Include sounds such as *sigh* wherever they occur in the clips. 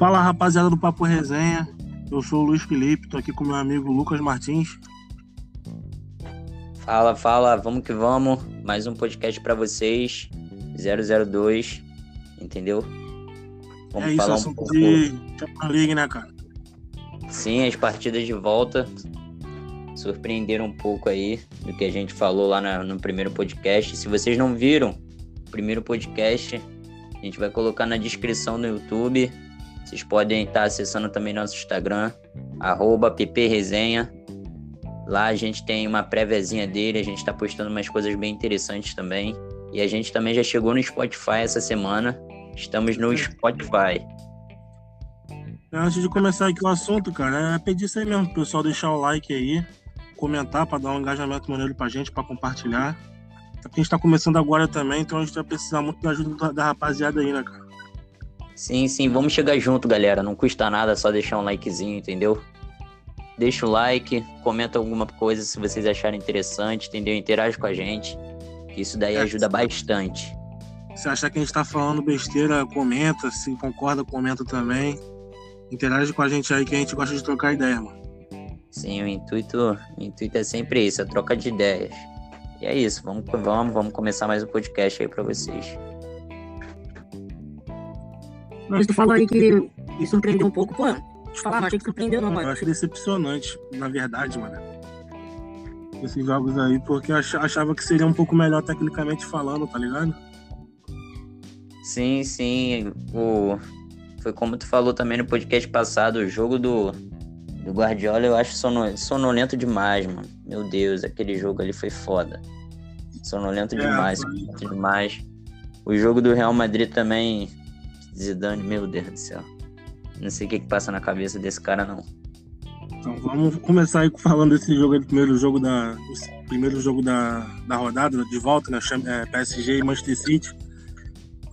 Fala rapaziada do Papo Resenha, eu sou o Luiz Felipe, tô aqui com meu amigo Lucas Martins. Fala, fala, vamos que vamos. Mais um podcast para vocês. 002, entendeu? Vamos é isso, falar um pouco de Champions League, né, cara? Sim, as partidas de volta surpreenderam um pouco aí do que a gente falou lá na, no primeiro podcast. Se vocês não viram o primeiro podcast, a gente vai colocar na descrição no YouTube. Vocês podem estar acessando também nosso Instagram, arroba ppresenha. Lá a gente tem uma préviazinha dele, a gente está postando umas coisas bem interessantes também. E a gente também já chegou no Spotify essa semana. Estamos no Spotify. Antes de começar aqui o assunto, cara, é pedir isso aí mesmo, o pessoal deixar o like aí, comentar para dar um engajamento maneiro pra gente, para compartilhar. A gente tá começando agora também, então a gente vai precisar muito da ajuda da, da rapaziada aí, né, cara? Sim, sim, vamos chegar junto, galera. Não custa nada, só deixar um likezinho, entendeu? Deixa o like, comenta alguma coisa se vocês acharem interessante, entendeu? Interage com a gente, que isso daí é, ajuda bastante. Se achar que a gente tá falando besteira, comenta. Se concorda, comenta também. Interage com a gente aí que a gente gosta de trocar ideia, mano. Sim, o intuito, o intuito é sempre isso, a troca de ideias. E é isso, vamos, vamos, vamos começar mais um podcast aí para vocês. Mas tu falou aí que me surpreendeu um pouco, pô. Te falar, não achei que surpreendeu, não, mano. Eu achei decepcionante, na verdade, mano. Esses jogos aí, porque eu achava que seria um pouco melhor tecnicamente falando, tá ligado? Sim, sim. O... Foi como tu falou também no podcast passado, o jogo do, do Guardiola eu acho sonolento demais, mano. Meu Deus, aquele jogo ali foi foda. Sonolento é, demais, sonolento demais. O jogo do Real Madrid também, Zidane, meu Deus do céu. Não sei o que, que passa na cabeça desse cara, não. Então vamos começar aí falando desse jogo aí, do primeiro jogo da. Primeiro jogo da, da rodada, de volta, né? É, PSG e Manchester City.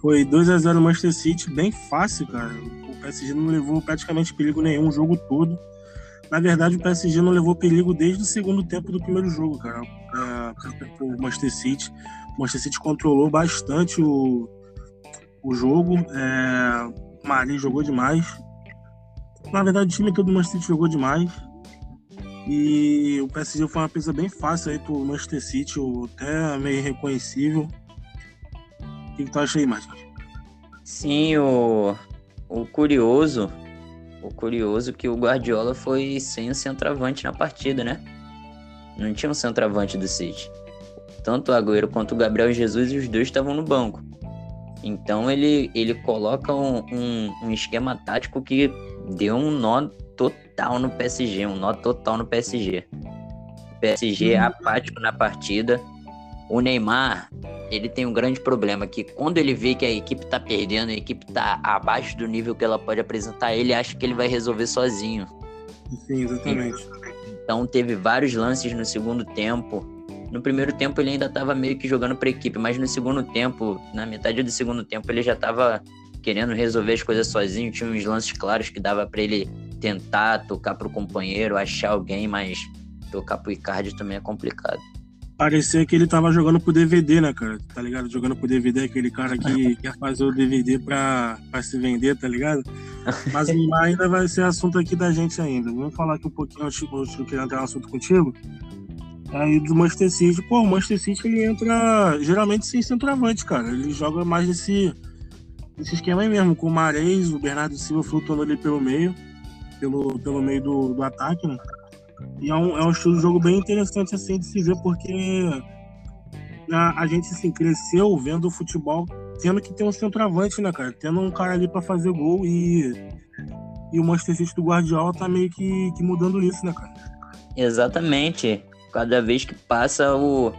Foi 2 a 0 Manchester City, bem fácil, cara. O PSG não levou praticamente perigo nenhum o jogo todo. Na verdade, o PSG não levou perigo desde o segundo tempo do primeiro jogo, cara. O Manchester City. O Manchester City controlou bastante o, o jogo. É, o Mari jogou demais. Na verdade, o time todo do Manchester City jogou demais. E o PSG foi uma peça bem fácil aí pro Manchester City, até meio reconhecível. O que, tu acha aí, Marcos? Sim, o, o curioso o curioso que o Guardiola foi sem o centroavante na partida, né? Não tinha um centroavante do City. Tanto o Agüero quanto o Gabriel Jesus, os dois estavam no banco. Então ele, ele coloca um, um, um esquema tático que deu um nó total no PSG, um nó total no PSG. O PSG é apático na partida. O Neymar, ele tem um grande problema que quando ele vê que a equipe tá perdendo, a equipe tá abaixo do nível que ela pode apresentar, ele acha que ele vai resolver sozinho. Sim, exatamente. Então teve vários lances no segundo tempo. No primeiro tempo ele ainda estava meio que jogando para equipe, mas no segundo tempo, na metade do segundo tempo, ele já estava querendo resolver as coisas sozinho. Tinha uns lances claros que dava para ele tentar tocar pro companheiro, achar alguém, mas tocar pro Icardi também é complicado parecia que ele tava jogando pro DVD, né, cara? Tá ligado? Jogando pro DVD, aquele cara que *laughs* quer fazer o DVD pra, pra se vender, tá ligado? Mas ainda vai ser assunto aqui da gente ainda. Vamos falar aqui um pouquinho, eu queria entrar no assunto contigo. Aí do Manchester City, pô, o Manchester City ele entra geralmente sem centroavante, cara. Ele joga mais nesse, nesse esquema aí mesmo, com o Mares, o Bernardo Silva flutuando ali pelo meio, pelo, pelo meio do, do ataque, né? E é um, é um estilo de jogo bem interessante assim de se ver, porque a, a gente assim, cresceu vendo o futebol tendo que ter um centroavante, né, cara? Tendo um cara ali para fazer gol e, e o Manchester City do Guardiola tá meio que, que mudando isso, né, cara? Exatamente. Cada vez que passa o.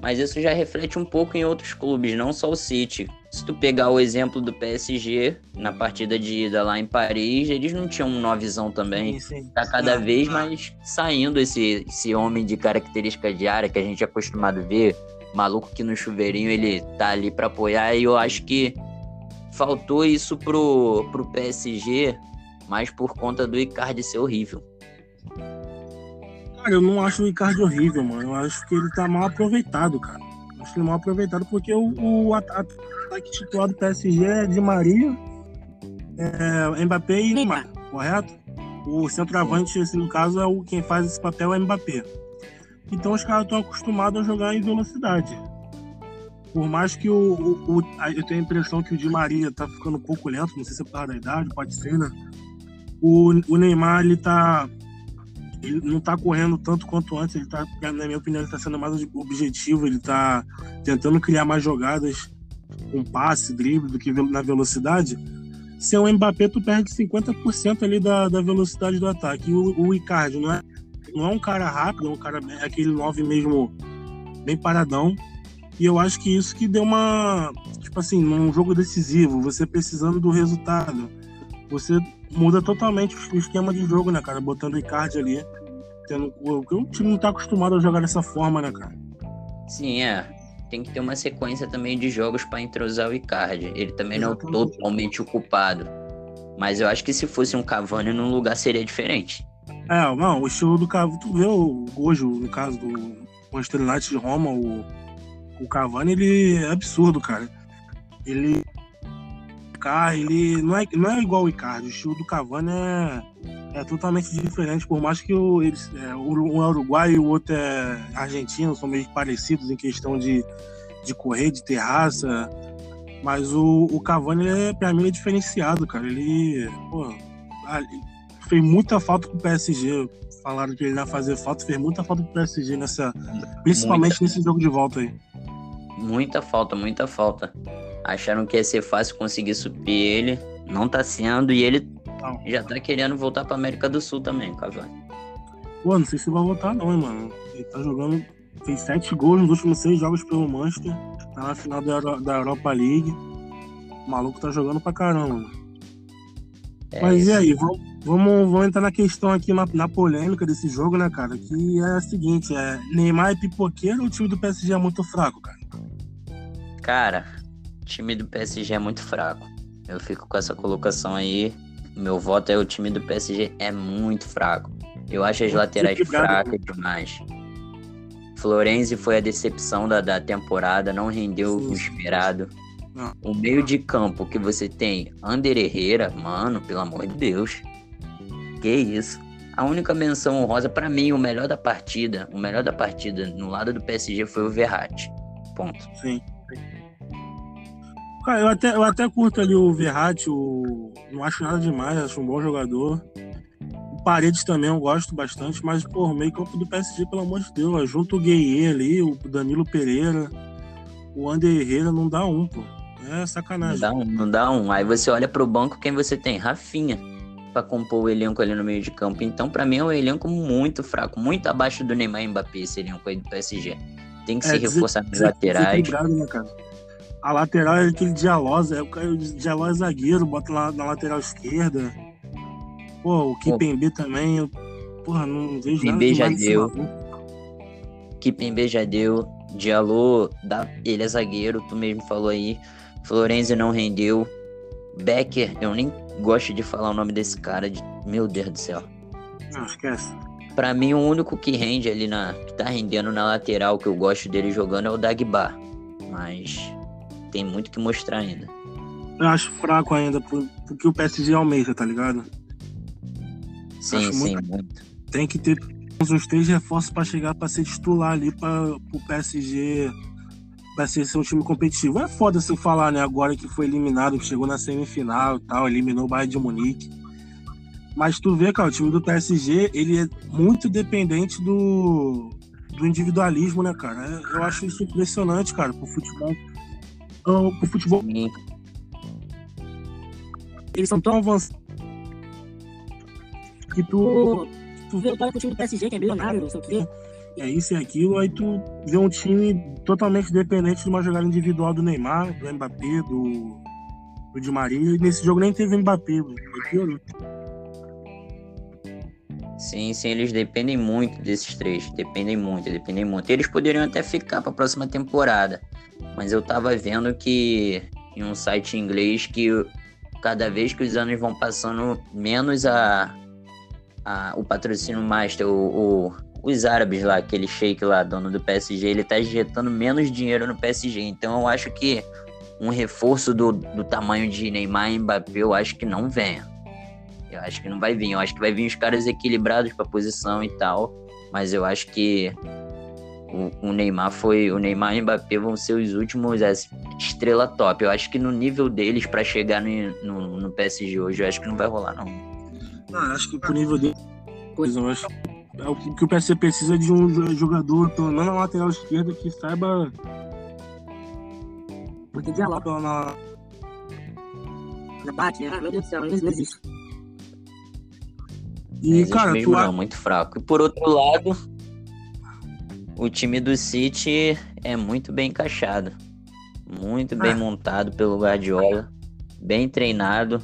Mas isso já reflete um pouco em outros clubes, não só o City. Se tu pegar o exemplo do PSG, na partida de ida lá em Paris, eles não tinham um novizão também. Sim, sim. Tá cada vez mais saindo esse, esse homem de característica diária que a gente é acostumado a ver. Maluco que no chuveirinho ele tá ali para apoiar. E eu acho que faltou isso pro, pro PSG, mas por conta do Icardi ser horrível. Cara, eu não acho o Icardi horrível, mano. Eu acho que ele tá mal aproveitado, cara. Eu acho ele mal aproveitado porque o, o ataque titular do PSG é de Maria, É, Mbappé e Neymar, correto? O centroavante, assim, no caso, é o quem faz esse papel é Mbappé. Então os caras estão acostumados a jogar em velocidade. Por mais que o, o, o, Eu tenho a impressão que o Di Maria tá ficando um pouco lento, não sei se é por causa da idade, pode ser, né? O, o Neymar, ele tá. Ele não tá correndo tanto quanto antes, ele tá, na minha opinião, ele tá sendo mais objetivo, ele tá tentando criar mais jogadas com passe, drible, do que na velocidade. Se é um Mbappé, tu perde 50% ali da, da velocidade do ataque. E o, o Icardi não é, não é um cara rápido, é um cara é aquele 9 mesmo bem paradão. E eu acho que isso que deu uma. Tipo assim, num jogo decisivo, você precisando do resultado, você muda totalmente o esquema de jogo, né, cara? Botando o Icardi ali. Tendo, o time não tá acostumado a jogar dessa forma, né, cara? Sim, é. Tem que ter uma sequência também de jogos para entrosar o Icardi. Ele também Exatamente. não é totalmente ocupado. Mas eu acho que se fosse um Cavani num lugar seria diferente. É, não, o estilo do Cavani. Tu vê o Gojo, no caso do Manchester United de Roma, o o Cavani, ele é absurdo, cara. Ele. Ele não é, não é igual o Icardi. O estilo do Cavani é, é totalmente diferente. Por mais que o, eles, é, um é uruguai e o outro é argentino, são meio parecidos em questão de, de correr, de ter raça. Mas o, o Cavani, é, pra mim, é diferenciado, cara. Ele, pô, fez muita falta pro PSG. Falaram que ele ia fazer falta, fez muita falta pro PSG nessa. Principalmente muita. nesse jogo de volta aí. Muita falta, muita falta. Acharam que ia ser fácil conseguir suprir ele. Não tá sendo. E ele não. já tá querendo voltar pra América do Sul também, Cavani. Pô, não sei se vai voltar não, hein, mano. Ele tá jogando. Fez sete gols nos últimos seis jogos pelo Manchester. Tá na final da, da Europa League. O maluco tá jogando pra caramba, mano. É Mas isso. e aí, vamos, vamos, vamos entrar na questão aqui, na, na, polêmica desse jogo, né, cara? Que é a seguinte, é Neymar é pipoqueiro ou o time do PSG é muito fraco, cara? Cara, time do PSG é muito fraco. Eu fico com essa colocação aí. Meu voto é o time do PSG é muito fraco. Eu acho as laterais fracas demais. Florenzi foi a decepção da, da temporada, não rendeu o esperado. O meio de campo que você tem, Ander Herrera, mano, pelo amor de Deus. Que isso? A única menção honrosa, para mim, o melhor da partida, o melhor da partida no lado do PSG foi o Verratti. Ponto. Sim. Cara, eu até, eu até curto ali o Verratti, o... não acho nada demais, acho um bom jogador. O Paredes também eu gosto bastante, mas, pô, o meio campo do PSG, pelo amor de Deus, junto o Gueye ali, o Danilo Pereira, o Ander Herrera, não dá um, pô. É sacanagem. Não dá um, não dá um. Aí você olha pro banco, quem você tem? Rafinha, para compor o elenco ali no meio de campo. Então, para mim, é um elenco muito fraco, muito abaixo do Neymar e Mbappé, esse elenco aí do PSG. Tem que é, se reforçar nas laterais. Né, cara? A lateral é aquele Dialosa, é o Dialosa é zagueiro, bota lá na lateral esquerda. Pô, o Kipembe também, eu, porra, não vejo Kipembe nada já deu. Kipembe já deu. Diallo, da, ele é zagueiro, tu mesmo falou aí. Florenzi não rendeu. Becker, eu nem gosto de falar o nome desse cara. De... Meu Deus do céu. Não, esquece. Pra mim, o único que rende ali na. que tá rendendo na lateral que eu gosto dele jogando é o Dagba. Mas tem muito que mostrar ainda. Eu acho fraco ainda, porque o PSG almeja, tá ligado? Sim, sim, muito... muito. Tem que ter uns três reforços para chegar para ser titular ali para o PSG vai ser, um time competitivo. É foda assim falar, né? Agora que foi eliminado, que chegou na semifinal e tal, eliminou o Bayern de Munique. Mas tu vê, cara, o time do PSG, ele é muito dependente do, do individualismo, né, cara? É, eu acho isso impressionante, cara, pro futebol o futebol. Sim. Eles são tão avançados que tu, tu vê o time do PSG, que é milionário, não sei o quê. É isso e aquilo, aí tu vê um time totalmente dependente de uma jogada individual do Neymar, do Mbappé, do, do Di Maria, e nesse jogo nem teve Mbappé, piorou. Sim, sim, eles dependem muito desses três. Dependem muito, dependem muito. Eles poderiam até ficar para a próxima temporada. Mas eu tava vendo que em um site inglês que cada vez que os anos vão passando, menos a, a o patrocínio master, o, o, os árabes lá, aquele shake lá, dono do PSG, ele tá injetando menos dinheiro no PSG. Então eu acho que um reforço do, do tamanho de Neymar e Mbappé, eu acho que não venha. Eu acho que não vai vir. Eu acho que vai vir os caras equilibrados para posição e tal. Mas eu acho que o, o, Neymar foi. O Neymar e o Mbappé vão ser os últimos é, estrela top. Eu acho que no nível deles para chegar no, no, no, PSG hoje, eu acho que não vai rolar, não. Ah, acho que pro nível dele. Coisa, eu acho é o que o PSG precisa de um jogador, pelo menos na lateral esquerda, que saiba. Porque dialoga na. Debate, né? Meu Deus do céu, não existe. E, cara, mesmo, tu... não, muito fraco. E por outro lado, o time do City é muito bem encaixado. Muito bem ah. montado pelo Guardiola. Bem treinado.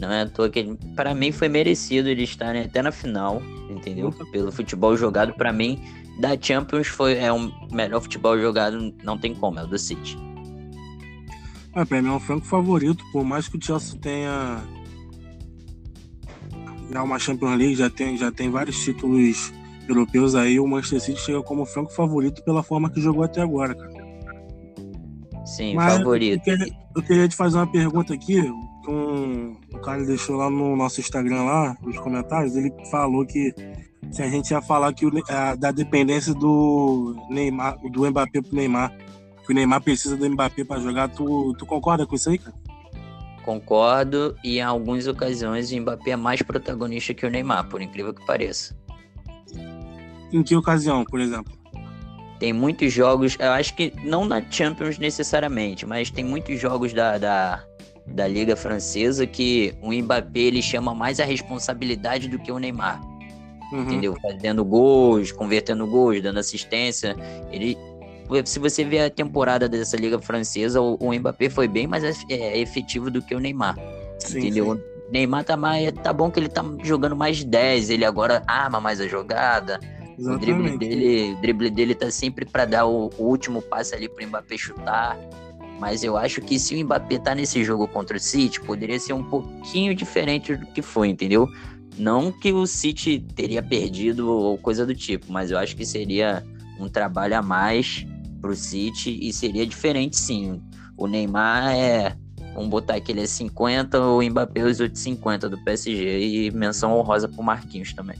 Não é à toa que para mim foi merecido ele estar né, até na final, entendeu? Pelo futebol jogado, para mim, da Champions foi é o melhor futebol jogado, não tem como, é o do City. É, pra mim é um franco favorito, por mais que o Chelsea tenha já uma Champions League, já tem, já tem vários títulos europeus aí, o Manchester City chega como franco favorito pela forma que jogou até agora, cara. Sim, Mas favorito. Eu queria, eu queria, te fazer uma pergunta aqui. Um, o cara deixou lá no nosso Instagram, lá, nos comentários, ele falou que se a gente ia falar que o, a, da dependência do Neymar, do Mbappé pro Neymar, que o Neymar precisa do Mbappé para jogar, tu, tu concorda com isso aí, cara? Concordo, e em algumas ocasiões o Mbappé é mais protagonista que o Neymar, por incrível que pareça. Em que ocasião, por exemplo? Tem muitos jogos, eu acho que não na Champions necessariamente, mas tem muitos jogos da, da, da Liga Francesa que o Mbappé ele chama mais a responsabilidade do que o Neymar. Uhum. Entendeu? Fazendo gols, convertendo gols, dando assistência. Ele se você ver a temporada dessa liga francesa, o, o Mbappé foi bem mais é, efetivo do que o Neymar. Sim, entendeu? Sim. Neymar tá mais. Tá bom que ele tá jogando mais 10, ele agora arma mais a jogada. Exatamente. O drible dele, o drible dele tá sempre para dar o, o, último passe ali pro Mbappé chutar. Mas eu acho que se o Mbappé tá nesse jogo contra o City, poderia ser um pouquinho diferente do que foi, entendeu? Não que o City teria perdido ou coisa do tipo, mas eu acho que seria um trabalho a mais pro City e seria diferente sim. O Neymar é. Vamos botar aqui, ele é 50, o Mbappé os outros 50 do PSG e menção honrosa pro Marquinhos também.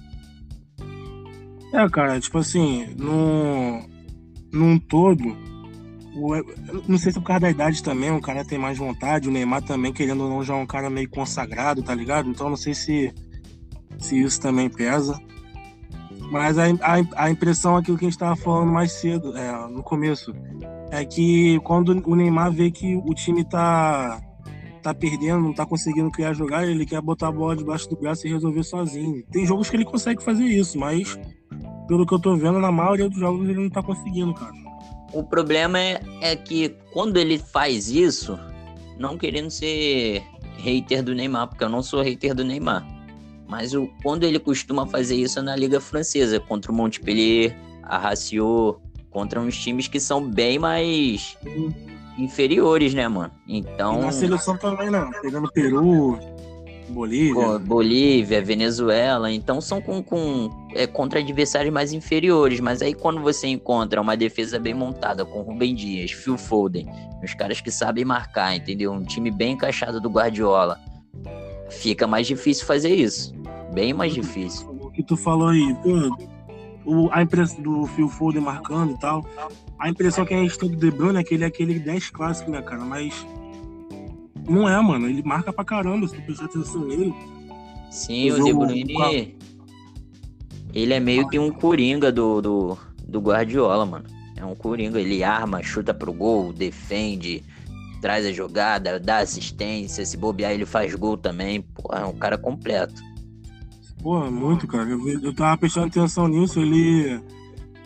É, cara, tipo assim, no, num todo, o, não sei se é por causa da idade também, o cara tem mais vontade, o Neymar também, querendo ou não, já é um cara meio consagrado, tá ligado? Então não sei se, se isso também pesa. Mas a, a, a impressão, aquilo que a gente estava falando mais cedo, é, no começo, é que quando o Neymar vê que o time tá, tá perdendo, não tá conseguindo criar jogar, ele quer botar a bola debaixo do braço e resolver sozinho. Tem jogos que ele consegue fazer isso, mas pelo que eu tô vendo, na maioria dos jogos ele não tá conseguindo, cara. O problema é, é que quando ele faz isso, não querendo ser hater do Neymar, porque eu não sou hater do Neymar. Mas o, quando ele costuma fazer isso é na Liga Francesa, contra o Montpellier, a Raciot, contra uns times que são bem mais inferiores, né, mano? Então. E na seleção também, não. Né? Pegando Peru, Bolívia. Bolívia, Venezuela. Então são com, com é, contra adversários mais inferiores. Mas aí quando você encontra uma defesa bem montada com Rubem Dias, Phil Foden, os caras que sabem marcar, entendeu? Um time bem encaixado do Guardiola fica mais difícil fazer isso. Bem mais difícil. O que tu falou aí, o, a impressão do Phil Foden marcando e tal, a impressão que a gente tem do De Bruyne é que ele é aquele 10 clássico, né, cara? Mas não é, mano. Ele marca pra caramba, se tu prestar atenção nele. Sim, o, o De Bruyne, ele é meio que um coringa do, do, do Guardiola, mano. É um coringa, ele arma, chuta pro gol, defende, traz a jogada, dá assistência, se bobear ele faz gol também. É um cara completo. Pô, muito, cara. Eu, eu tava prestando atenção nisso, ele.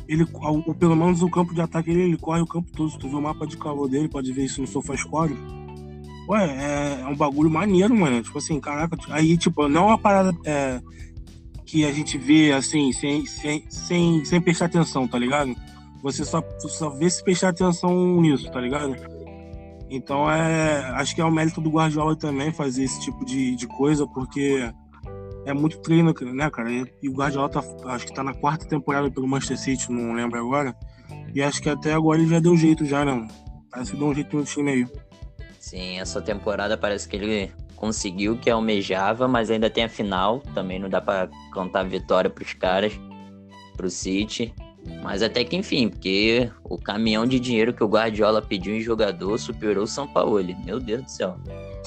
Ele, pelo menos o campo de ataque ele, ele corre o campo todo. Se tu vê o mapa de calor dele, pode ver isso no SofaScore. Ué, é, é, um bagulho maneiro, mano. Tipo assim, caraca. Aí, tipo, não é uma parada é, que a gente vê assim, sem, sem, sem, sem prestar atenção, tá ligado? Você só, só vê se prestar atenção nisso, tá ligado? Então é, acho que é o mérito do Guardiola também fazer esse tipo de, de coisa, porque é muito treino, né, cara? E o Guardiola tá, acho que tá na quarta temporada pelo Manchester City, não lembro agora. E acho que até agora ele já deu jeito já, né? Parece que deu um jeito no time aí. Sim, essa temporada parece que ele conseguiu o que almejava, mas ainda tem a final. Também não dá para cantar vitória pros caras, pro City. Mas até que enfim, porque o caminhão de dinheiro que o Guardiola pediu em jogador superou o São Paulo. Meu Deus do céu.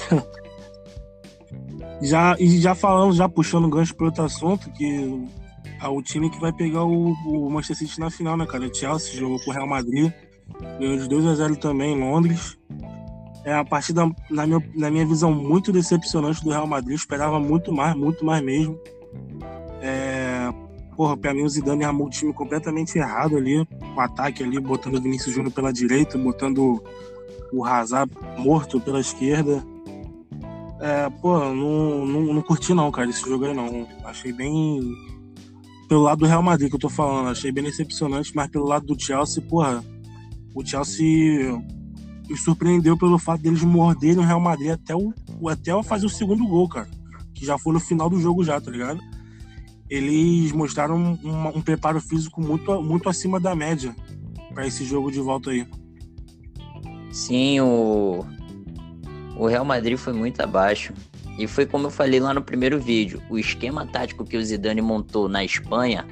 *laughs* já, e já falamos, já puxando gancho para outro assunto, que é o time que vai pegar o, o, Manchester City na final, né, cara? O Chelsea jogou com o Real Madrid, ganhou de 2 a 0 também em Londres. É a partida, na minha, na minha visão, muito decepcionante do Real Madrid. Esperava muito mais, muito mais mesmo. Porra, pra mim o Zidane armou o time completamente errado ali. O ataque ali, botando o Vinícius Júnior pela direita, botando o Hazard morto pela esquerda. É, pô, não, não, não curti não, cara, esse jogo aí não. Achei bem. Pelo lado do Real Madrid que eu tô falando, achei bem decepcionante, mas pelo lado do Chelsea, porra, o Chelsea me surpreendeu pelo fato deles morderem o Real Madrid até o até fazer o segundo gol, cara. Que já foi no final do jogo já, tá ligado? Eles mostraram um, um preparo físico muito, muito acima da média para esse jogo de volta aí. Sim, o, o Real Madrid foi muito abaixo. E foi como eu falei lá no primeiro vídeo: o esquema tático que o Zidane montou na Espanha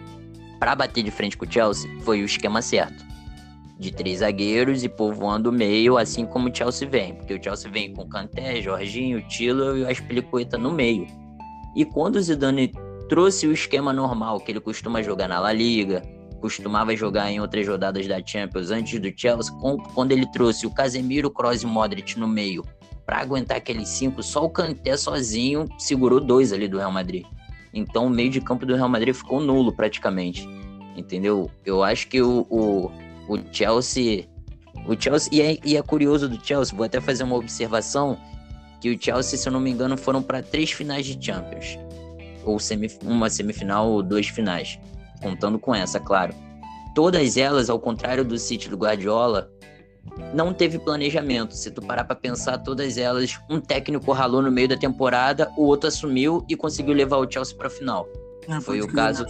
para bater de frente com o Chelsea foi o esquema certo de três zagueiros e povoando o meio, assim como o Chelsea vem. Porque o Chelsea vem com Kanté, Jorginho, Tilo e o Aspilicueta no meio. E quando o Zidane trouxe o esquema normal que ele costuma jogar na La Liga, costumava jogar em outras rodadas da Champions antes do Chelsea, quando ele trouxe o Casemiro, Kroos e Modric no meio para aguentar aqueles cinco, só o Kanté sozinho segurou dois ali do Real Madrid. Então o meio de campo do Real Madrid ficou nulo praticamente. Entendeu? Eu acho que o, o o Chelsea. O Chelsea. E é, e é curioso do Chelsea, vou até fazer uma observação. Que o Chelsea, se eu não me engano, foram para três finais de Champions. Ou semif uma semifinal ou duas finais. Contando com essa, claro. Todas elas, ao contrário do City do Guardiola, não teve planejamento. Se tu parar para pensar, todas elas, um técnico ralou no meio da temporada, o outro assumiu e conseguiu levar o Chelsea para a final. Ah, Foi o caso.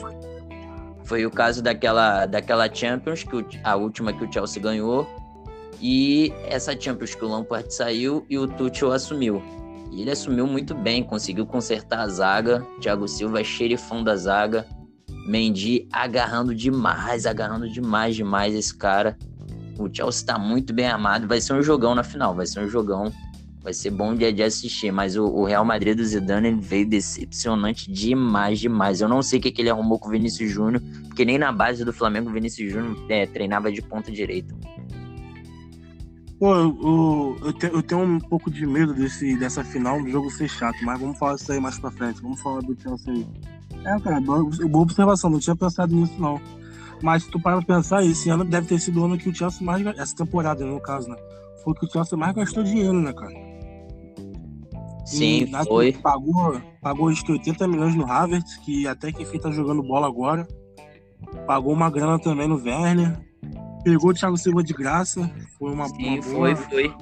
Foi o caso daquela, daquela Champions, que o, a última que o Chelsea ganhou, e essa Champions que o Lampard saiu e o Tuchel assumiu. E ele assumiu muito bem, conseguiu consertar a zaga. Thiago Silva, xerifão da zaga. Mendy agarrando demais, agarrando demais, demais esse cara. O Chelsea tá muito bem armado. Vai ser um jogão na final, vai ser um jogão. Vai ser bom dia de assistir, mas o, o, Real Madrid do Zidane veio decepcionante demais, demais. Eu não sei o que, que ele arrumou com o Vinícius Júnior, porque nem na base do Flamengo o Vinícius Júnior é, treinava de ponta direita. Pô, eu, eu, te, eu, tenho um pouco de medo desse, dessa final do jogo ser chato, mas vamos falar isso aí mais pra frente. Vamos falar do Chelsea aí. É, cara, boa, boa observação, não tinha pensado nisso não. Mas se tu para pensar, esse ano deve ter sido o ano que o Chelsea mais. Essa temporada, no caso, né? Foi que o Chelsea mais gastou dinheiro, né, cara? Sim, e, foi. Pagou, pagou acho que 80 milhões no Havertz, que até que enfim tá jogando bola agora. Pagou uma grana também no Werner. Pegou o Thiago Silva de graça. Foi uma Sim, uma foi, foi.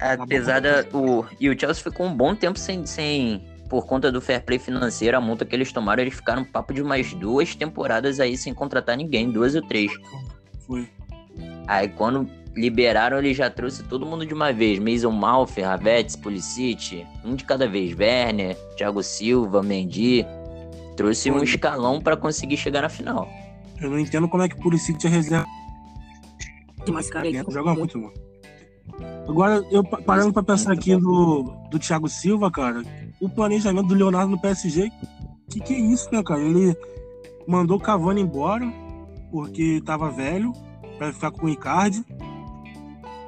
Apesar da. O, e o Chelsea ficou um bom tempo sem, sem. Por conta do fair play financeiro, a multa que eles tomaram, eles ficaram um papo de mais duas temporadas aí sem contratar ninguém, duas ou três. Foi. Aí quando liberaram, ele já trouxe todo mundo de uma vez. Mason Malfi, Havertz, Pulisic, um de cada vez. Werner, Thiago Silva, Mendy. Trouxe um escalão para conseguir chegar na final. Eu não entendo como é que Pulisic é reserva. Mas, cara, ele joga muito, mano. Agora, eu parando pra pensar aqui do, do Thiago Silva, cara, o planejamento do Leonardo no PSG, que que é isso, né, cara? Ele mandou o Cavani embora, porque tava velho, pra ficar com o Icardi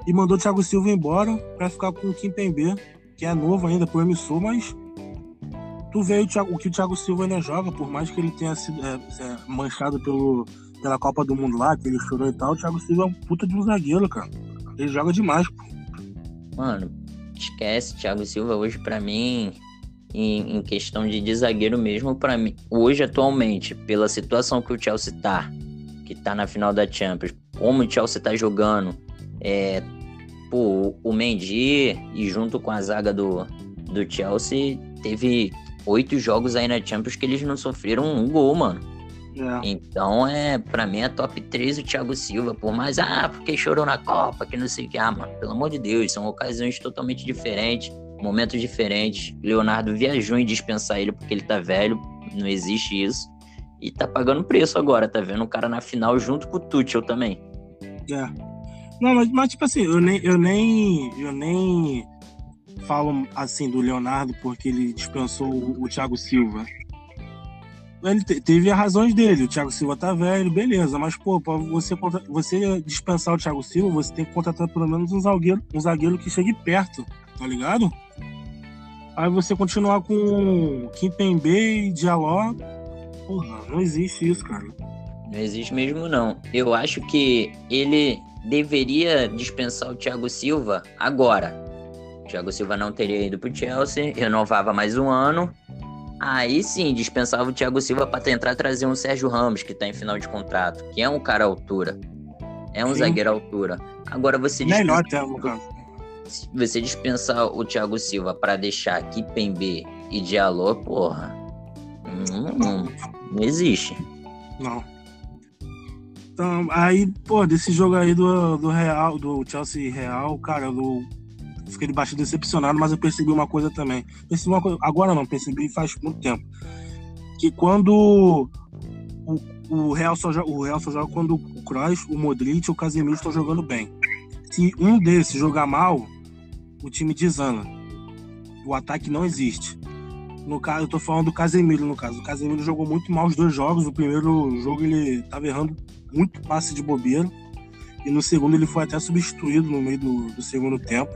e mandou o Thiago Silva embora para ficar com o Kim Pembe, que é novo ainda, promissor, mas tu vê o, Thiago, o, que o Thiago Silva ainda joga, por mais que ele tenha sido é, é, manchado pelo, pela Copa do Mundo lá, que ele chorou e tal, o Thiago Silva é um puta de um zagueiro, cara. Ele joga demais, pô. Mano, esquece, Thiago Silva hoje para mim, em, em, questão de, de zagueiro mesmo, para mim, hoje atualmente, pela situação que o Chelsea tá, que tá na final da Champions, como o Chelsea tá jogando, é, pô, o Mendy e junto com a zaga do, do Chelsea teve oito jogos aí na Champions que eles não sofreram um gol, mano. É. Então, é, pra mim é top 3 o Thiago Silva, por mais, ah, porque chorou na Copa, que não sei o que. Ah, mano, pelo amor de Deus, são ocasiões totalmente diferentes, momentos diferentes. Leonardo viajou em dispensar ele porque ele tá velho, não existe isso. E tá pagando preço agora, tá vendo o cara na final junto com o Tuchel também. É. Não, mas, mas, tipo assim, eu nem, eu nem. Eu nem falo assim do Leonardo porque ele dispensou o, o Thiago Silva. Ele te- teve as razões dele. O Thiago Silva tá velho, beleza. Mas, pô, pra você, você dispensar o Thiago Silva, você tem que contratar pelo menos um zagueiro, um zagueiro que chegue perto, tá ligado? Aí você continuar com Kimpembe e Diallo. Porra, não existe isso, cara. Não existe mesmo, não. Eu acho que ele deveria dispensar o Thiago Silva agora. O Thiago Silva não teria ido pro Chelsea, renovava mais um ano. Aí sim, dispensava o Thiago Silva para tentar trazer um Sérgio Ramos, que tá em final de contrato, que é um cara à altura. É um Sim. zagueiro à altura. Agora você Melhor dispensa- você dispensar o Thiago Silva para deixar Kipembe e Diallo, porra. Não, não, não existe. Não. Então, aí, pô, desse jogo aí do, do Real, do Chelsea Real, cara, eu fiquei bastante decepcionado, mas eu percebi uma coisa também. Percebi uma coisa, agora não, percebi faz muito tempo. Que quando o, o, Real, só joga, o Real só joga quando o Kroos, o Modric e o Casemiro estão jogando bem. Se um desses jogar mal, o time desanda. O ataque não existe. No caso, eu tô falando do Casemiro, no caso. O Casemiro jogou muito mal os dois jogos. O primeiro jogo ele tava errando muito passe de bobeira. E no segundo ele foi até substituído no meio do, do segundo tempo.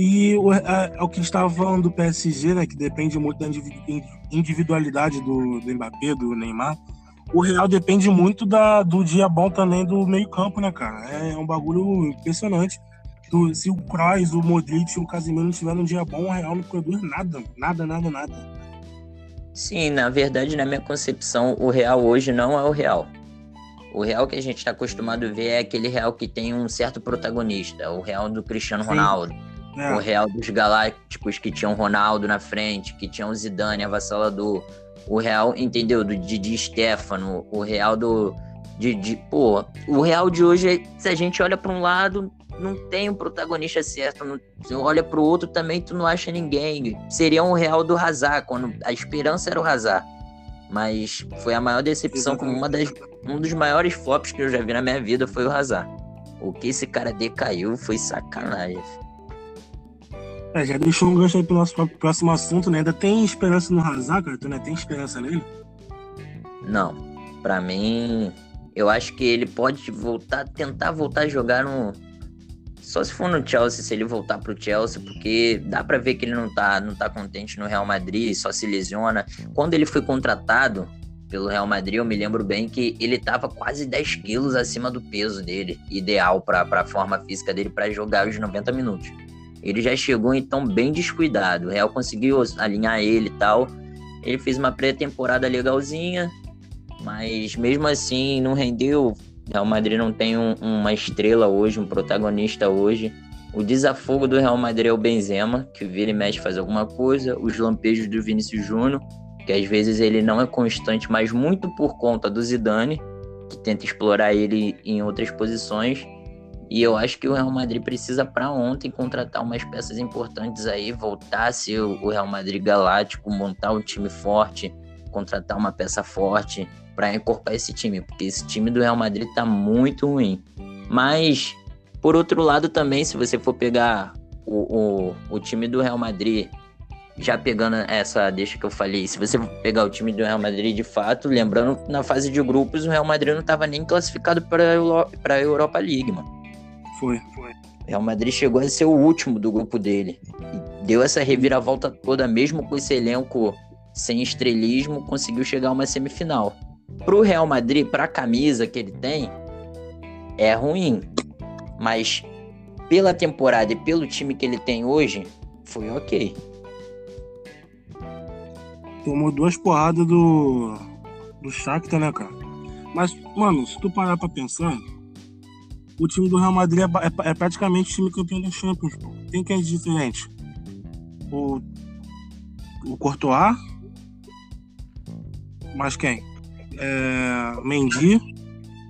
E o, é, é o que a gente estava falando do PSG, né? Que depende muito da indivi- individualidade do, do Mbappé, do Neymar. O Real depende muito da, do dia bom também do meio-campo, né, cara? É um bagulho impressionante. Do- se o Kroos, o Modric e o Casemiro não estiver num dia bom, o Real não produz nada. Nada, nada, nada. Sim, na verdade, na minha concepção, o real hoje não é o real. O real que a gente está acostumado a ver é aquele real que tem um certo protagonista, o real do Cristiano Sim. Ronaldo, É, o real dos galácticos que tinham Ronaldo na frente, que tinham Zidane avassalador, o real, entendeu, do Didi Stefano, o real do de, de pô, o real de hoje, é- se a gente olha para um lado, não tem um protagonista certo, não, você olha para o outro também, tu não acha ninguém. Seria um real do Hazard, quando a esperança era o Hazard. Mas foi a maior decepção, como uma das, um dos maiores flops que eu já vi na minha vida foi o Hazard. O que esse cara decaiu foi sacanagem. É, já deixou um gancho aí pro nosso pró- próximo assunto, né? Ainda tem esperança no Hazard, cara? Tu ainda tem esperança nele? Não, pra mim, eu acho que ele pode voltar, tentar voltar a jogar no. Só se for no Chelsea, se ele voltar pro Chelsea, porque dá pra ver que ele não tá, não tá contente no Real Madrid, só se lesiona. Quando ele foi contratado pelo Real Madrid, eu me lembro bem que ele tava quase 10 quilos acima do peso dele, ideal pra, pra forma física dele pra jogar os 90 minutos. Ele já chegou então bem descuidado. O Real conseguiu alinhar ele e tal. Ele fez uma pré-temporada legalzinha, mas mesmo assim não rendeu. O Real Madrid não tem um- uma estrela hoje, um protagonista hoje. O desafogo do Real Madrid é o Benzema, que vira e mexe faz alguma coisa. Os lampejos do Vinícius Júnior, que às vezes ele não é constante, mas muito por conta do Zidane, que tenta explorar ele em outras posições. E eu acho que o Real Madrid precisa para ontem contratar umas peças importantes aí, voltar a ser o Real Madrid galáctico, montar um time forte, contratar uma peça forte para encorpar esse time, porque esse time do Real Madrid tá muito ruim. Mas, por outro lado também, se você for pegar o, o, o time do Real Madrid, já pegando essa deixa que eu falei, se você pegar o time do Real Madrid de fato, lembrando na fase de grupos o Real Madrid não estava nem classificado para a Europa League, mano. Foi, foi. O Real Madrid chegou a ser o último do grupo dele. E deu essa reviravolta toda, mesmo com esse elenco sem estrelismo, conseguiu chegar a uma semifinal. Pro Real Madrid, pra camisa que ele tem, é ruim. Mas pela temporada e pelo time que ele tem hoje, foi ok. Tomou duas porradas do. do Shakhtar, né, cara? Mas, mano, se tu parar pra pensar, o time do Real Madrid é, é- é praticamente o time campeão da Champions, pô. Quem é diferente? O. O Courtois. Mas quem? é, Mendy.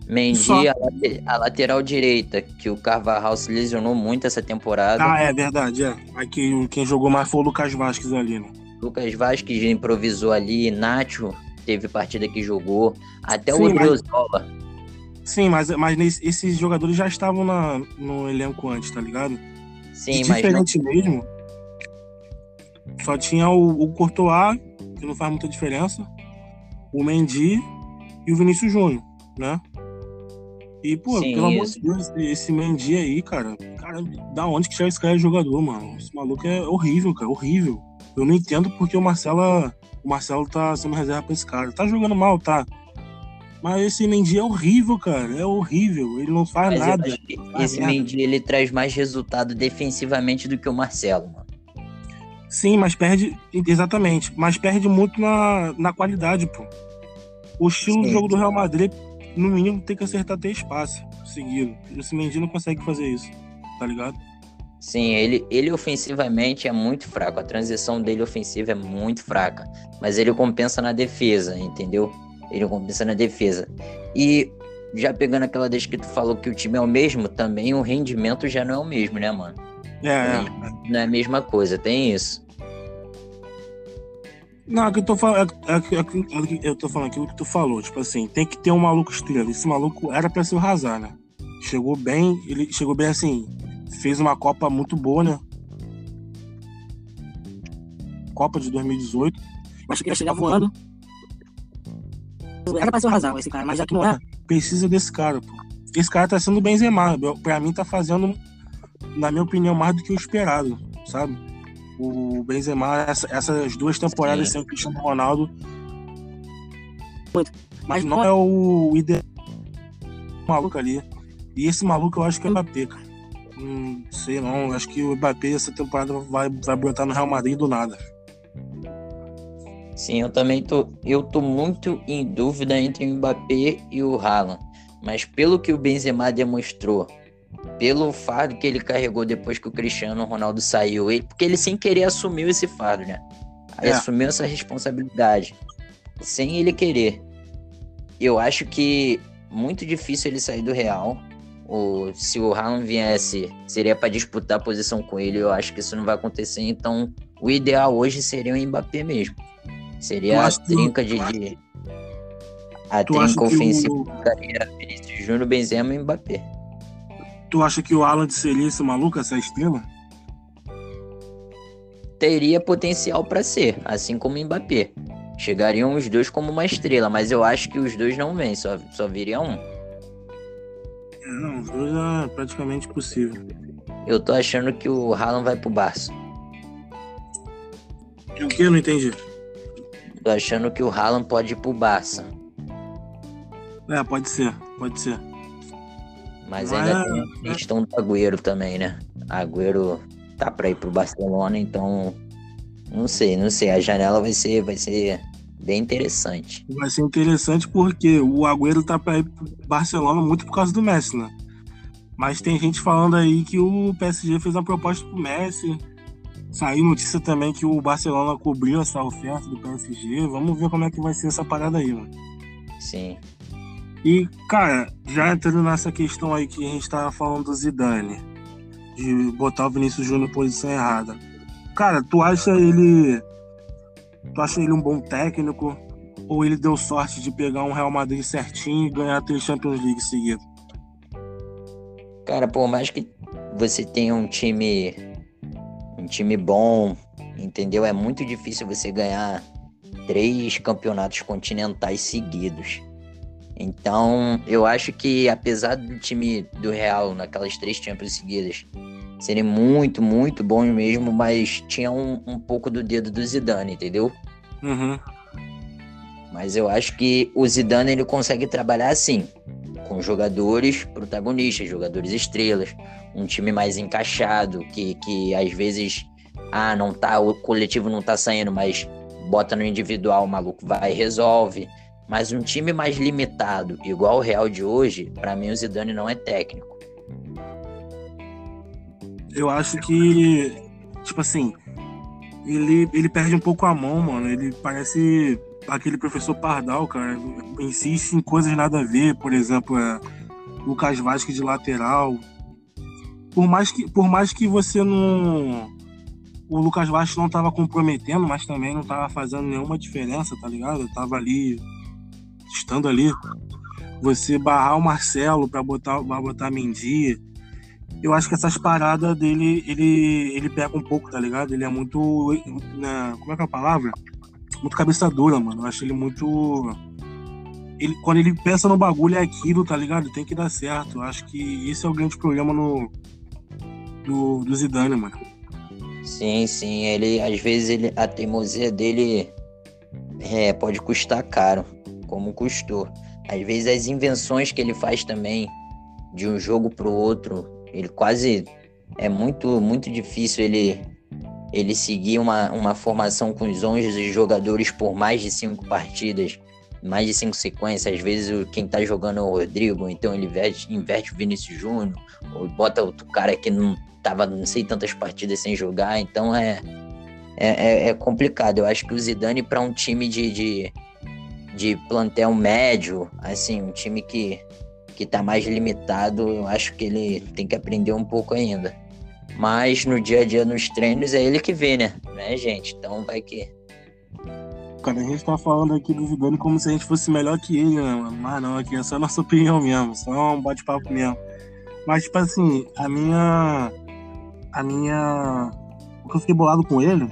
Mendy, Só. a, a lateral direita, que o Carvajal se lesionou muito essa temporada. Ah, é verdade, é. Aqui, quem jogou mais foi o Lucas Vasquez ali, né? Lucas Vasquez improvisou ali, Nacho teve partida que jogou, até Sim, o mas- Odriozola. Sim, mas, mas nesse- esses jogadores já estavam na, no elenco antes, tá ligado? Sim, De mas não, diferente mesmo, só tinha o, o Courtois, que não faz muita diferença, o Mendy e o Vinícius Júnior, né? E, pô, Sim, pelo amor isso. de Deus, esse Mendy aí, cara, cara, da onde que chega esse cara de jogador, mano? Esse maluco é horrível, cara, horrível. Eu não entendo porque o Marcelo, o Marcelo tá sendo reserva pra esse cara. Tá jogando mal, tá? Mas esse Mendy é horrível, cara, é horrível. Ele não faz mas nada. que Ah, esse merda. Mendy ele traz mais resultado defensivamente do que o Marcelo, mano. Sim, mas perde. Exatamente. Mas perde muito na, na qualidade, pô. O estilo do Sim. jogo do Real Madrid, no mínimo, tem que acertar três passes seguido. Esse Mendy não consegue fazer isso, tá ligado? Sim, ele, ele ofensivamente é muito fraco. A transição dele ofensiva é muito fraca. Mas ele compensa na defesa, entendeu? Ele compensa na defesa. E já pegando aquela deixa que tu falou que o time é o mesmo, também o rendimento já não é o mesmo, né, mano? É, é. Não é a mesma coisa, tem isso. Não, é que eu tô falando. É, é, que- é, é eu tô falando aquilo que tu falou. Tipo assim, tem que ter um maluco estrela. Esse maluco era pra ser o Hazard, né? Chegou bem, ele chegou bem assim. Fez uma Copa muito boa, né? Copa de 2018. Eu acho que ele ia chegar voando. Era pra ser o Hazard esse cara, mas já que não é, precisa desse cara, pô. Esse cara tá sendo o Benzema. Pra mim tá fazendo, na minha opinião, mais do que o esperado, sabe? O Benzema, essa- essas duas temporadas Sim. sem o Cristiano Ronaldo, mas não é o ideal maluco ali. E esse maluco eu acho que é o Mbappé, cara. Hum, sei não, acho que o Mbappé essa temporada vai, vai brotar no Real Madrid do nada. Sim, eu também tô. Eu tô muito em dúvida entre o Mbappé e o Haaland. Mas pelo que o Benzema demonstrou, pelo fardo que ele carregou depois que o Cristiano Ronaldo saiu, ele, porque ele sem querer assumiu esse fardo, né? É. assumiu essa responsabilidade. Sem ele querer. Eu acho que muito difícil ele sair do Real. Ou se o Haaland viesse, seria para disputar a posição com ele. Eu acho que isso não vai acontecer. Então, o ideal hoje seria o Mbappé mesmo. Seria a trinca de. de- A trinca ofensiva o, Vinícius Júnior, Benzema e Mbappé. tu acha que o Alan seria esse maluco, essa estrela? Teria potencial para ser, assim como o Mbappé. Chegariam os dois como uma estrela, mas eu acho que os dois não vêm, só, só viria um. É, não, os dois é praticamente possível. Eu tô achando que o Haaland vai pro Barça. E o que? Eu não entendi. Tô achando que o Haaland pode ir pro Barça. É, pode ser, pode ser. Mas ainda é- tem a questão do Agüero também, né? Agüero tá pra ir pro Barcelona, então. Não sei, não sei. A janela vai ser, vai ser bem interessante. Vai ser interessante porque o Agüero tá pra ir pro Barcelona muito por causa do Messi, né? Mas tem gente falando aí que o PSG fez uma proposta pro Messi. Saiu notícia também que o Barcelona cobriu essa oferta do PSG. Vamos ver como é que vai ser essa parada aí, mano. Sim. E, cara, já entrando nessa questão aí que a gente tava falando do Zidane, de botar o Vinícius Júnior em posição errada. Cara, tu acha ele. Tu acha ele um bom técnico? Ou ele deu sorte de pegar um Real Madrid certinho e ganhar três Champions League seguidos? Cara, por mais que você tenha um time time bom, entendeu? É muito difícil você ganhar três campeonatos continentais seguidos. Então, eu acho que apesar do time do Real naquelas três Champions seguidas serem muito, muito bons mesmo, mas tinha um, um pouco do dedo do Zidane, entendeu? Uhum. Mas eu acho que o Zidane ele consegue trabalhar assim, com jogadores protagonistas, jogadores estrelas, um time mais encaixado, que, que às vezes ah, não tá, o coletivo não tá saindo, mas bota no individual, o maluco vai e resolve. Mas um time mais limitado, igual o Real de hoje, pra mim o Zidane não é técnico. Eu acho que, tipo assim, ele, ele perde um pouco a mão, mano. Ele parece aquele professor Pardal, cara, insiste em coisas nada a ver, por exemplo, é, Lucas Vasquez de lateral. Por mais que, por mais que você não. O Lucas Vasquez não tava comprometendo, mas também não tava fazendo nenhuma diferença, tá ligado? Eu tava ali, estando ali. Você barrar o Marcelo pra botar, pra botar Mendy. Eu acho que essas paradas dele, ele, ele pega um pouco, tá ligado? Ele é muito. Né, como é que é a palavra? Muito cabeça dura, mano. Eu acho ele muito ele, quando ele pensa no bagulho é aquilo, tá ligado? Tem que dar certo. Eu acho que esse é o grande problema no, do, do Zidane, mano. Sim, sim. Ele, às vezes, ele, a teimosia dele é, pode custar caro, como custou. Às vezes, as invenções que ele faz também, de um jogo pro outro, ele quase. É muito, muito difícil ele, ele seguir uma, uma formação com os 11 jogadores por mais de cinco partidas mais de cinco sequências, às vezes quem tá jogando é o Rodrigo, então ele inverte, inverte o Vinícius Júnior, ou bota outro cara que não tava não sei tantas partidas sem jogar, então é, é, é, é complicado. Eu acho que o Zidane para um time de, de, de plantel médio, assim, um time que, que tá mais limitado, eu acho que ele tem que aprender um pouco ainda. Mas no dia a dia, nos treinos, é ele que vê, né? Né, gente? Então vai que cara. A gente tá falando aqui do Zidane como se a gente fosse melhor que ele, né, mano? Mas não, aqui é só nossa *laughs* opinião mesmo, só um bate-papo mesmo. Mas, tipo assim, a minha. A minha. O que eu fiquei bolado com ele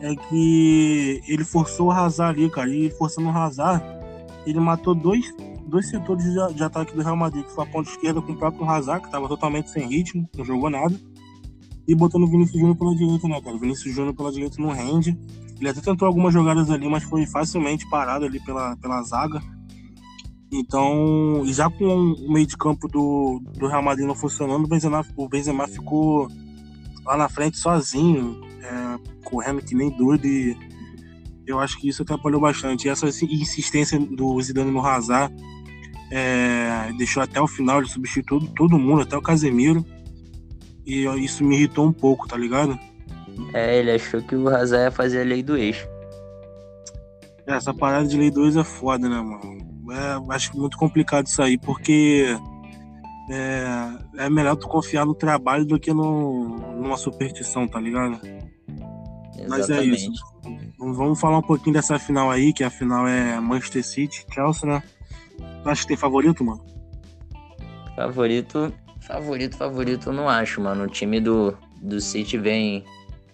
é que ele forçou o Hazard ali, cara. E forçando o Hazard, ele matou dois, dois setores de, de ataque do Real Madrid, que foi a ponta esquerda com o próprio Hazard, que tava totalmente sem ritmo, não jogou nada. E botando o Vinícius Júnior pela direita, né, cara? O Vinícius Júnior pela direita não rende. Ele até tentou algumas jogadas ali, mas foi facilmente parado ali pela, pela zaga. Então, já com o meio de campo do, do Real Madrid não funcionando, o Benzema, o Benzema ficou lá na frente sozinho, é, correndo que nem doido e eu acho que isso atrapalhou bastante. E essa insistência do Zidane no Hazard é, deixou até o final, ele substituiu todo, todo mundo, até o Casemiro. E isso me irritou um pouco, tá ligado? É, ele achou que o Hazard ia fazer a lei do eixo. É, essa parada de lei do eixo é foda, né, mano? É, acho muito complicado isso aí, porque é, é melhor tu confiar no trabalho do que no, numa superstição, tá ligado? Exatamente. Mas é isso. Vamos falar um pouquinho dessa final aí, que a final é Manchester City, Chelsea, né? Tu acha que tem favorito, mano? Favorito, favorito, favorito, eu não acho, mano. O time do, do City vem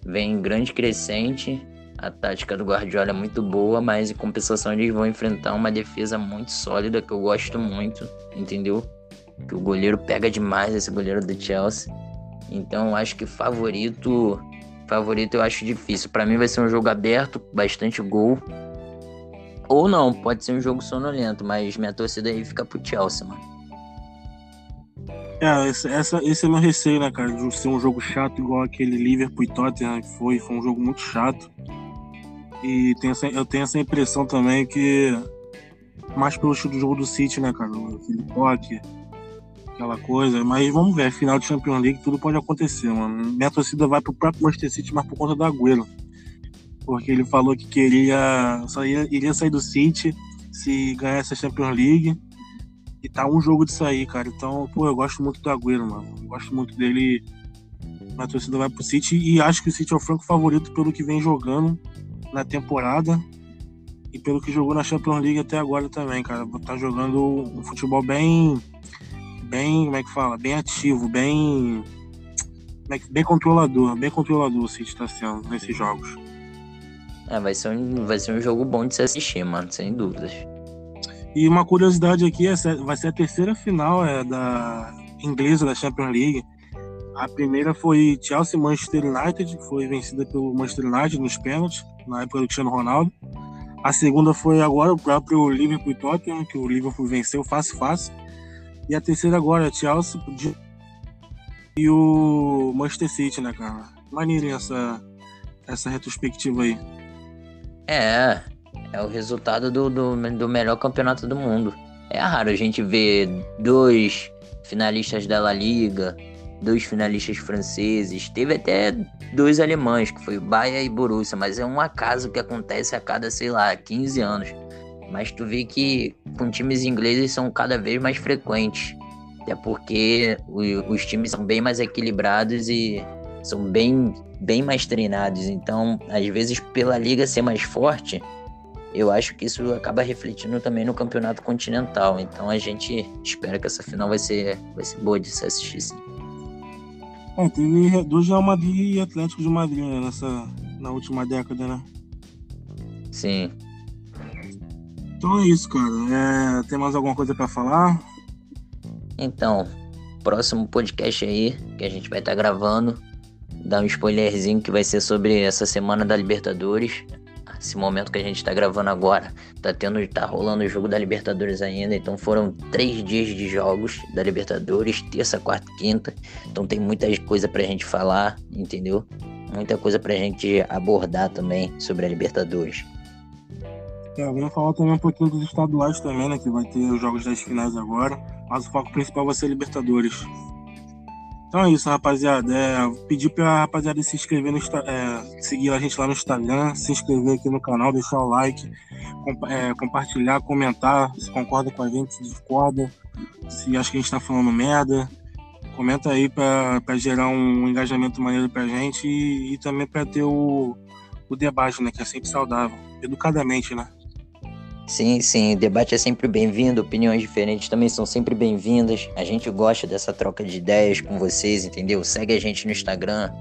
vem em grande crescente. A tática do Guardiola é muito boa, mas em compensação eles vão enfrentar uma defesa muito sólida que eu gosto muito, entendeu? Que o goleiro pega demais esse goleiro do Chelsea. Então acho que favorito, favorito eu acho difícil. Para mim vai ser um jogo aberto, bastante gol. Ou não, pode ser um jogo sonolento, mas minha torcida aí fica pro Chelsea, mano. É, esse, essa, esse é meu receio, né, cara? De ser um jogo chato igual aquele Liverpool e Tottenham que foi. Foi um jogo muito chato. E tenho essa, eu tenho essa impressão também que. Mais pelo estilo do jogo do City, né, cara? Aquele toque, aquela coisa. Mas vamos ver, final de Champions League, tudo pode acontecer, mano. Minha torcida vai pro próprio Manchester City, mas por conta do Agüero. Porque ele falou que queria. Só ia, iria sair do City se ganhasse a Champions League e tá um jogo de sair, cara. Então, pô, eu gosto muito do Agüero, mano. Eu gosto muito dele. A torcida vai pro City e acho que o City é o franco favorito pelo que vem jogando na temporada e pelo que jogou na Champions League até agora também, cara. Tá jogando um futebol bem. Bem, como é que fala? Bem ativo, bem. É bem controlador, bem controlador o City tá sendo nesses jogos. É, vai ser, um, vai ser um jogo bom de se assistir, mano, sem dúvidas. E uma curiosidade aqui, é, vai ser a terceira final é, da inglesa da Champions League. A primeira foi Chelsea Manchester United, foi vencida pelo Manchester United nos pênaltis, na época do Cristiano Ronaldo. A segunda foi agora o próprio Liverpool e Tottenham, que o Liverpool venceu fácil fácil. E a terceira agora é Chelsea e o Manchester City, né, cara? Maneirinha essa, essa retrospectiva aí. É, é o resultado do, do, do melhor campeonato do mundo. É raro a gente ver dois finalistas da La Liga, dois finalistas franceses, teve até dois alemães, que foi Bahia e Borussia, mas é um acaso que acontece a cada, sei lá, 15 anos. Mas tu vê que com times ingleses são cada vez mais frequentes. Até porque os times são bem mais equilibrados e são bem, bem mais treinados. Então, às vezes, pela liga ser mais forte, eu acho que isso acaba refletindo também no campeonato continental. Então a gente espera que essa final vai ser, vai ser boa de se assistir sim. É, teve dois Real Madrid e Atlético de Madrid né, nessa, na última década, né? Sim. Então é isso, cara. É, tem mais alguma coisa para falar? Então, próximo podcast aí que a gente vai estar tá gravando, dá um spoilerzinho que vai ser sobre essa semana da Libertadores esse momento que a gente tá gravando agora, tá tendo, tá rolando o jogo da Libertadores ainda, então foram três dias de jogos da Libertadores, terça, quarta quinta, então tem muita coisa pra gente falar, entendeu? Muita coisa pra gente abordar também sobre a Libertadores. É, vamos falar também um pouquinho dos estaduais também, né? Que vai ter os jogos das finais agora. Mas o foco principal vai ser Libertadores. Então é isso, rapaziada. É, pedir pra rapaziada se inscrever no é, seguir a gente lá no Instagram, se inscrever aqui no canal, deixar o like, comp é, compartilhar, comentar se concorda com a gente, se discorda, se acha que a gente tá falando merda. Comenta aí pra, pra gerar um engajamento maneiro pra gente e, e também pra ter o, o debate, né? Que é sempre saudável. Educadamente, né? Sim, sim, debate é sempre bem-vindo, opiniões diferentes também são sempre bem-vindas. A gente gosta dessa troca de ideias com vocês, entendeu? Segue a gente no Instagram,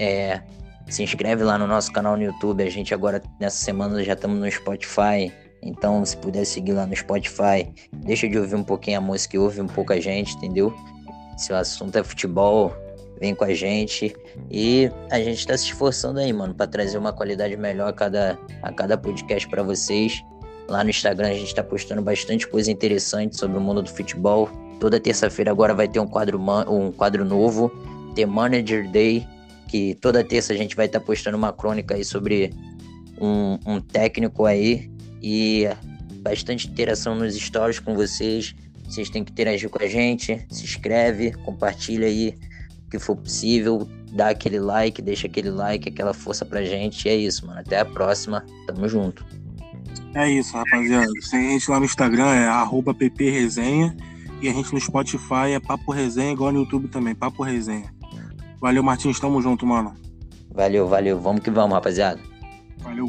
é, se inscreve lá no nosso canal no YouTube. A gente agora, nessa semana, já estamos no Spotify. Então, se puder seguir lá no Spotify, deixa de ouvir um pouquinho a música e ouve um pouco a gente, entendeu? Se o assunto é futebol, vem com a gente. E a gente está se esforçando aí, mano, para trazer uma qualidade melhor a cada, a cada podcast para vocês. Lá no Instagram a gente está postando bastante coisa interessante sobre o mundo do futebol. Toda terça-feira agora vai ter um quadro, um quadro novo, The Manager Day, que toda terça a gente vai estar tá postando uma crônica aí sobre um, um técnico aí e bastante interação nos stories com vocês. Vocês têm que interagir com a gente, se inscreve, compartilha aí o que for possível, dá aquele like, deixa aquele like, aquela força pra gente. E é isso, mano. Até a próxima. Tamo junto. É isso, rapaziada. Segue a gente lá no Instagram, é arroba ppresenha. E a gente no Spotify é Papo Resenha, igual no YouTube também, Papo Resenha. Valeu, Martins, tamo junto, mano. Valeu, valeu. Vamos que vamos, rapaziada. Valeu.